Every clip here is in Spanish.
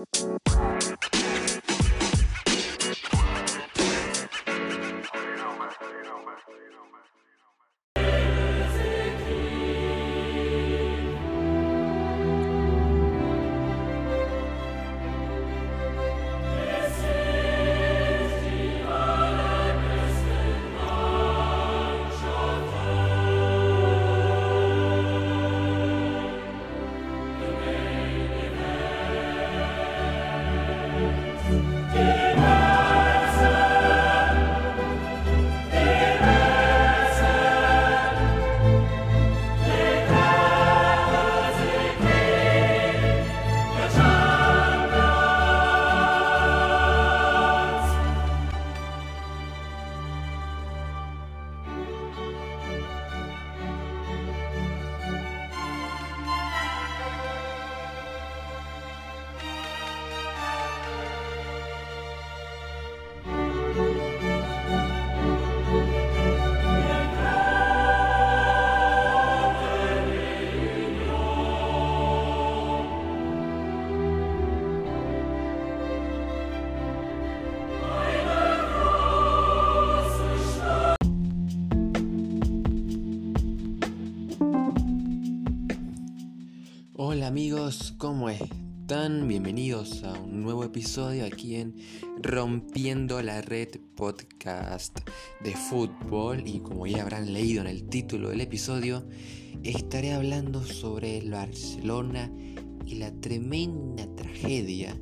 Música Hola amigos, ¿cómo están? Bienvenidos a un nuevo episodio aquí en Rompiendo la Red Podcast de Fútbol y como ya habrán leído en el título del episodio, estaré hablando sobre el Barcelona y la tremenda tragedia,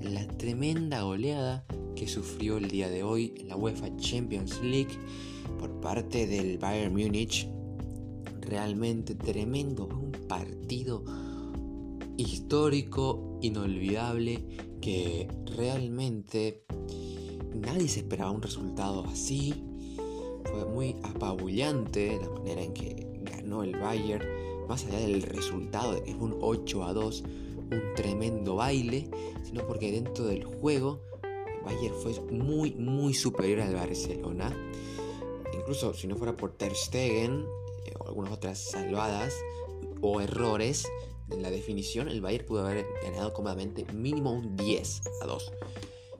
la tremenda goleada que sufrió el día de hoy en la UEFA Champions League por parte del Bayern Múnich. Realmente tremendo, un partido histórico, inolvidable, que realmente nadie se esperaba un resultado así. Fue muy apabullante la manera en que ganó el Bayern, más allá del resultado fue un 8 a 2, un tremendo baile, sino porque dentro del juego el Bayern fue muy muy superior al Barcelona. Incluso si no fuera por Ter Stegen eh, o algunas otras salvadas o errores, en la definición, el Bayern pudo haber ganado cómodamente mínimo un 10 a 2.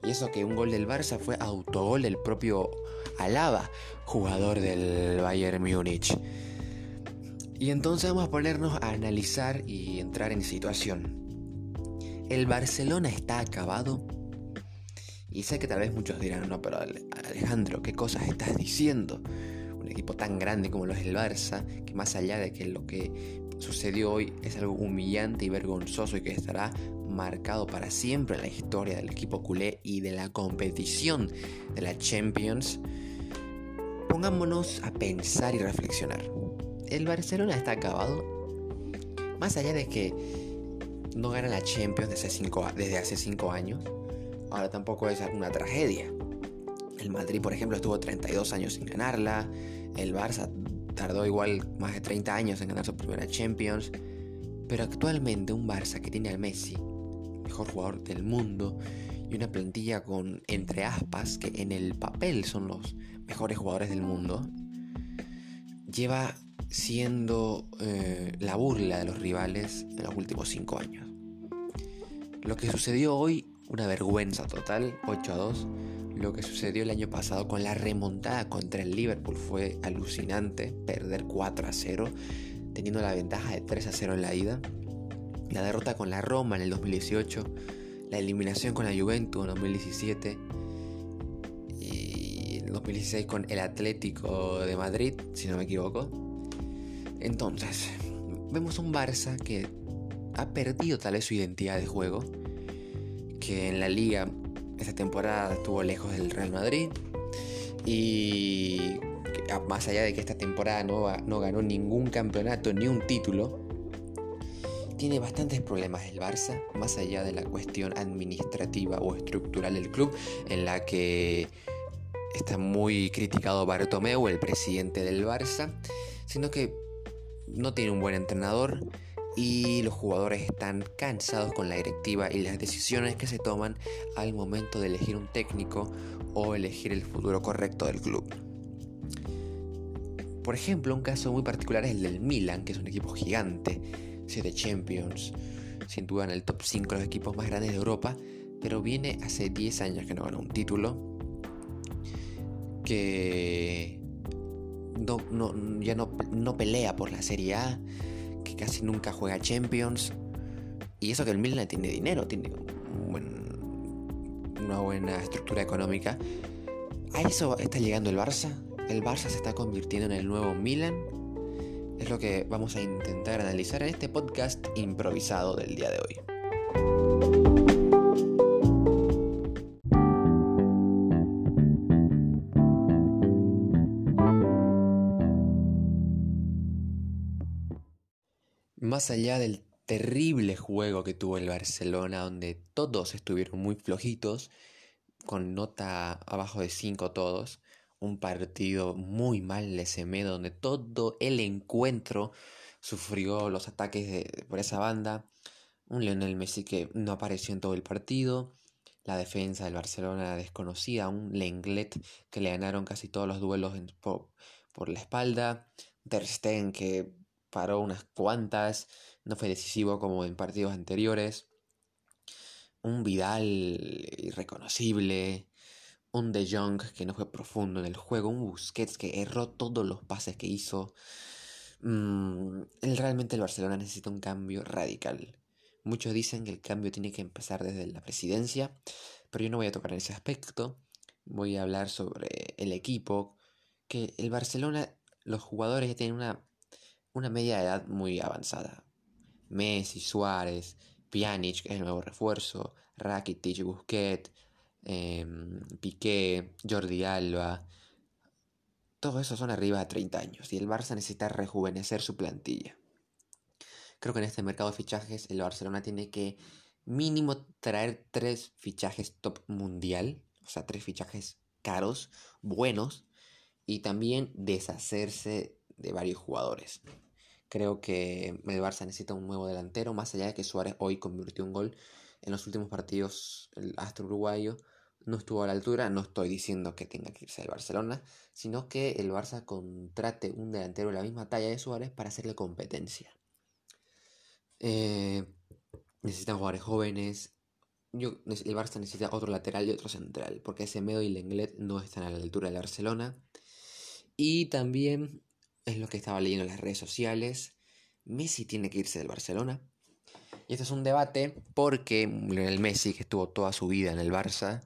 Y eso que un gol del Barça fue autogol del propio Alaba, jugador del Bayern Múnich. Y entonces vamos a ponernos a analizar y entrar en situación. ¿El Barcelona está acabado? Y sé que tal vez muchos dirán, no, pero Alejandro, ¿qué cosas estás diciendo? Un equipo tan grande como lo es el Barça, que más allá de que lo que sucedió hoy es algo humillante y vergonzoso y que estará marcado para siempre en la historia del equipo culé y de la competición de la Champions, pongámonos a pensar y reflexionar. ¿El Barcelona está acabado? Más allá de que no gana la Champions desde, cinco, desde hace 5 años, ahora tampoco es una tragedia. El Madrid, por ejemplo, estuvo 32 años sin ganarla. El Barça tardó igual más de 30 años en ganar su primera Champions, pero actualmente un Barça que tiene al Messi, mejor jugador del mundo, y una plantilla con, entre aspas, que en el papel son los mejores jugadores del mundo, lleva siendo eh, la burla de los rivales en los últimos 5 años. Lo que sucedió hoy, una vergüenza total, 8 a 2 lo que sucedió el año pasado con la remontada contra el Liverpool fue alucinante, perder 4 a 0, teniendo la ventaja de 3 a 0 en la ida. La derrota con la Roma en el 2018, la eliminación con la Juventus en 2017 y en 2016 con el Atlético de Madrid, si no me equivoco. Entonces, vemos un Barça que ha perdido tal vez su identidad de juego, que en la liga esta temporada estuvo lejos del Real Madrid. Y más allá de que esta temporada no, no ganó ningún campeonato ni un título, tiene bastantes problemas el Barça, más allá de la cuestión administrativa o estructural del club, en la que está muy criticado Bartomeu, el presidente del Barça, sino que no tiene un buen entrenador y los jugadores están cansados con la directiva y las decisiones que se toman al momento de elegir un técnico o elegir el futuro correcto del club. Por ejemplo, un caso muy particular es el del Milan, que es un equipo gigante, siete Champions, sin duda en el top 5 de los equipos más grandes de Europa, pero viene hace 10 años que no gana un título, que ya no, no pelea por la Serie A, que casi nunca juega Champions, y eso que el Milan tiene dinero, tiene una buena estructura económica. A eso está llegando el Barça. El Barça se está convirtiendo en el nuevo Milan. Es lo que vamos a intentar analizar en este podcast improvisado del día de hoy. Más allá del terrible juego que tuvo el Barcelona, donde todos estuvieron muy flojitos, con nota abajo de 5 todos. Un partido muy mal de Semedo, donde todo el encuentro sufrió los ataques de, por esa banda. Un Lionel Messi que no apareció en todo el partido. La defensa del Barcelona desconocida. Un Lenglet que le ganaron casi todos los duelos por, por, la espalda. Ter Stegen que paró unas cuantas no fue decisivo como en partidos anteriores. Un Vidal irreconocible, un De Jong que no fue profundo en el juego, un Busquets que erró todos los pases que hizo. Mm, realmente el Barcelona necesita un cambio radical. Muchos dicen que el cambio tiene que empezar desde la presidencia, pero yo no voy a tocar en ese aspecto. Voy a hablar sobre el equipo, que el Barcelona, los jugadores ya tienen una, una media edad muy avanzada. Messi, Suárez, Pjanic, que es el nuevo refuerzo, Rakitic, Busquets, em, Piqué, Jordi Alba. Todos esos son arriba de 30 años y el Barça necesita rejuvenecer su plantilla. Creo que en este mercado de fichajes el Barcelona tiene que mínimo traer tres fichajes top mundial, o sea, tres fichajes caros, buenos, y también deshacerse de varios jugadores. Creo que el Barça necesita un nuevo delantero, más allá de que Suárez hoy convirtió un gol en los últimos partidos, el astro uruguayo no estuvo a la altura. No estoy diciendo que tenga que irse al Barcelona, sino que el Barça contrate un delantero de la misma talla de Suárez para hacerle competencia. Eh, necesitan jugadores jóvenes. Yo, el Barça necesita otro lateral y otro central, porque ese Medo y Lenglet no están a la altura del Barcelona. Y también es lo que estaba leyendo en las redes sociales. Messi tiene que irse del Barcelona. Y este es un debate porque el Messi, que estuvo toda su vida en el Barça,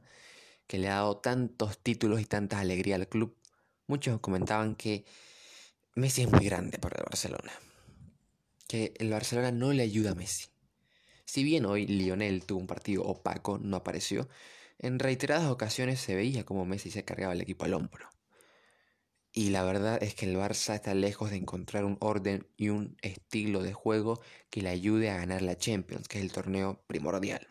que le ha dado tantos títulos y tanta alegría al club, muchos comentaban que Messi es muy grande para el Barcelona. Que el Barcelona no le ayuda a Messi. Si bien hoy Lionel tuvo un partido opaco, no apareció, en reiteradas ocasiones se veía como Messi se cargaba el equipo al hombro. Y la verdad es que el Barça está lejos de encontrar un orden y un estilo de juego que le ayude a ganar la Champions, que es el torneo primordial.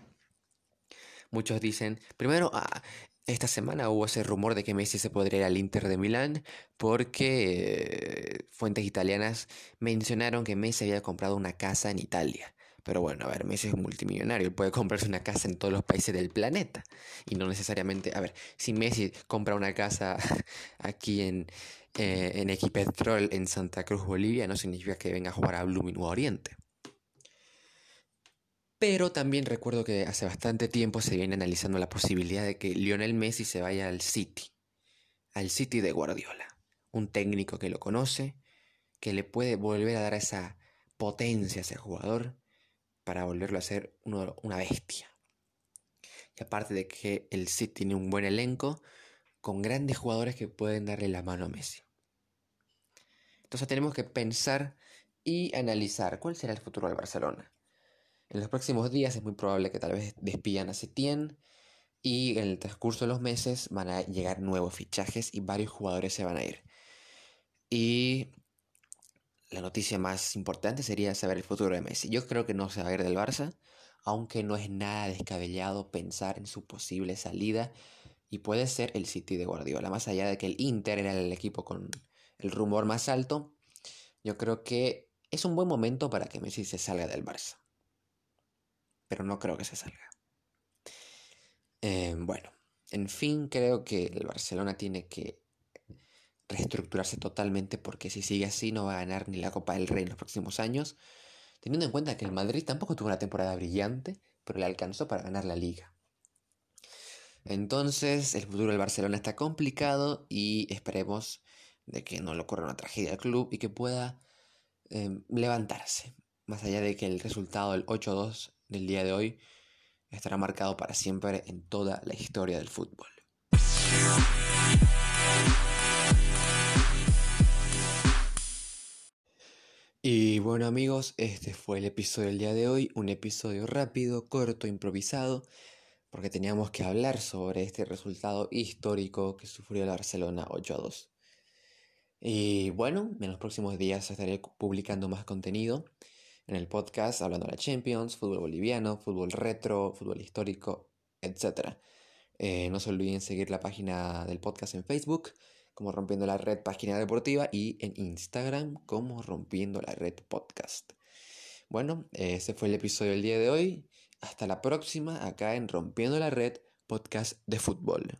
Muchos dicen, primero, ah, esta semana hubo ese rumor de que Messi se podría ir al Inter de Milán porque eh, fuentes italianas mencionaron que Messi había comprado una casa en Italia. Pero bueno, a ver, Messi es multimillonario, puede comprarse una casa en todos los países del planeta. Y no necesariamente, a ver, si Messi compra una casa aquí en, eh, en Equipetrol en Santa Cruz, Bolivia, no significa que venga a jugar a Blooming o Oriente. Pero también recuerdo que hace bastante tiempo se viene analizando la posibilidad de que Lionel Messi se vaya al City, al City de Guardiola. Un técnico que lo conoce, que le puede volver a dar esa potencia a ese jugador para volverlo a ser una bestia. Y aparte de que el City tiene un buen elenco con grandes jugadores que pueden darle la mano a Messi. Entonces tenemos que pensar y analizar cuál será el futuro del Barcelona. En los próximos días es muy probable que tal vez despidan a Setien y en el transcurso de los meses van a llegar nuevos fichajes y varios jugadores se van a ir. Y la noticia más importante sería saber el futuro de Messi. Yo creo que no se va a ir del Barça, aunque no es nada descabellado pensar en su posible salida y puede ser el City de Guardiola. Más allá de que el Inter era el equipo con el rumor más alto, yo creo que es un buen momento para que Messi se salga del Barça. Pero no creo que se salga. Eh, bueno, en fin, creo que el Barcelona tiene que reestructurarse totalmente porque si sigue así no va a ganar ni la Copa del Rey en los próximos años, teniendo en cuenta que el Madrid tampoco tuvo una temporada brillante, pero le alcanzó para ganar la liga. Entonces, el futuro del Barcelona está complicado y esperemos de que no le ocurra una tragedia al club y que pueda em, levantarse. Más allá de que el resultado del 8-2 del día de hoy estará marcado para siempre en toda la historia del fútbol. Y bueno amigos, este fue el episodio del día de hoy, un episodio rápido, corto, improvisado, porque teníamos que hablar sobre este resultado histórico que sufrió el Barcelona 8 a 2. Y bueno, en los próximos días estaré publicando más contenido en el podcast hablando de la Champions, fútbol boliviano, fútbol retro, fútbol histórico, etc. Eh, no se olviden seguir la página del podcast en Facebook como Rompiendo la Red Página Deportiva y en Instagram como Rompiendo la Red Podcast. Bueno, ese fue el episodio del día de hoy. Hasta la próxima acá en Rompiendo la Red Podcast de Fútbol.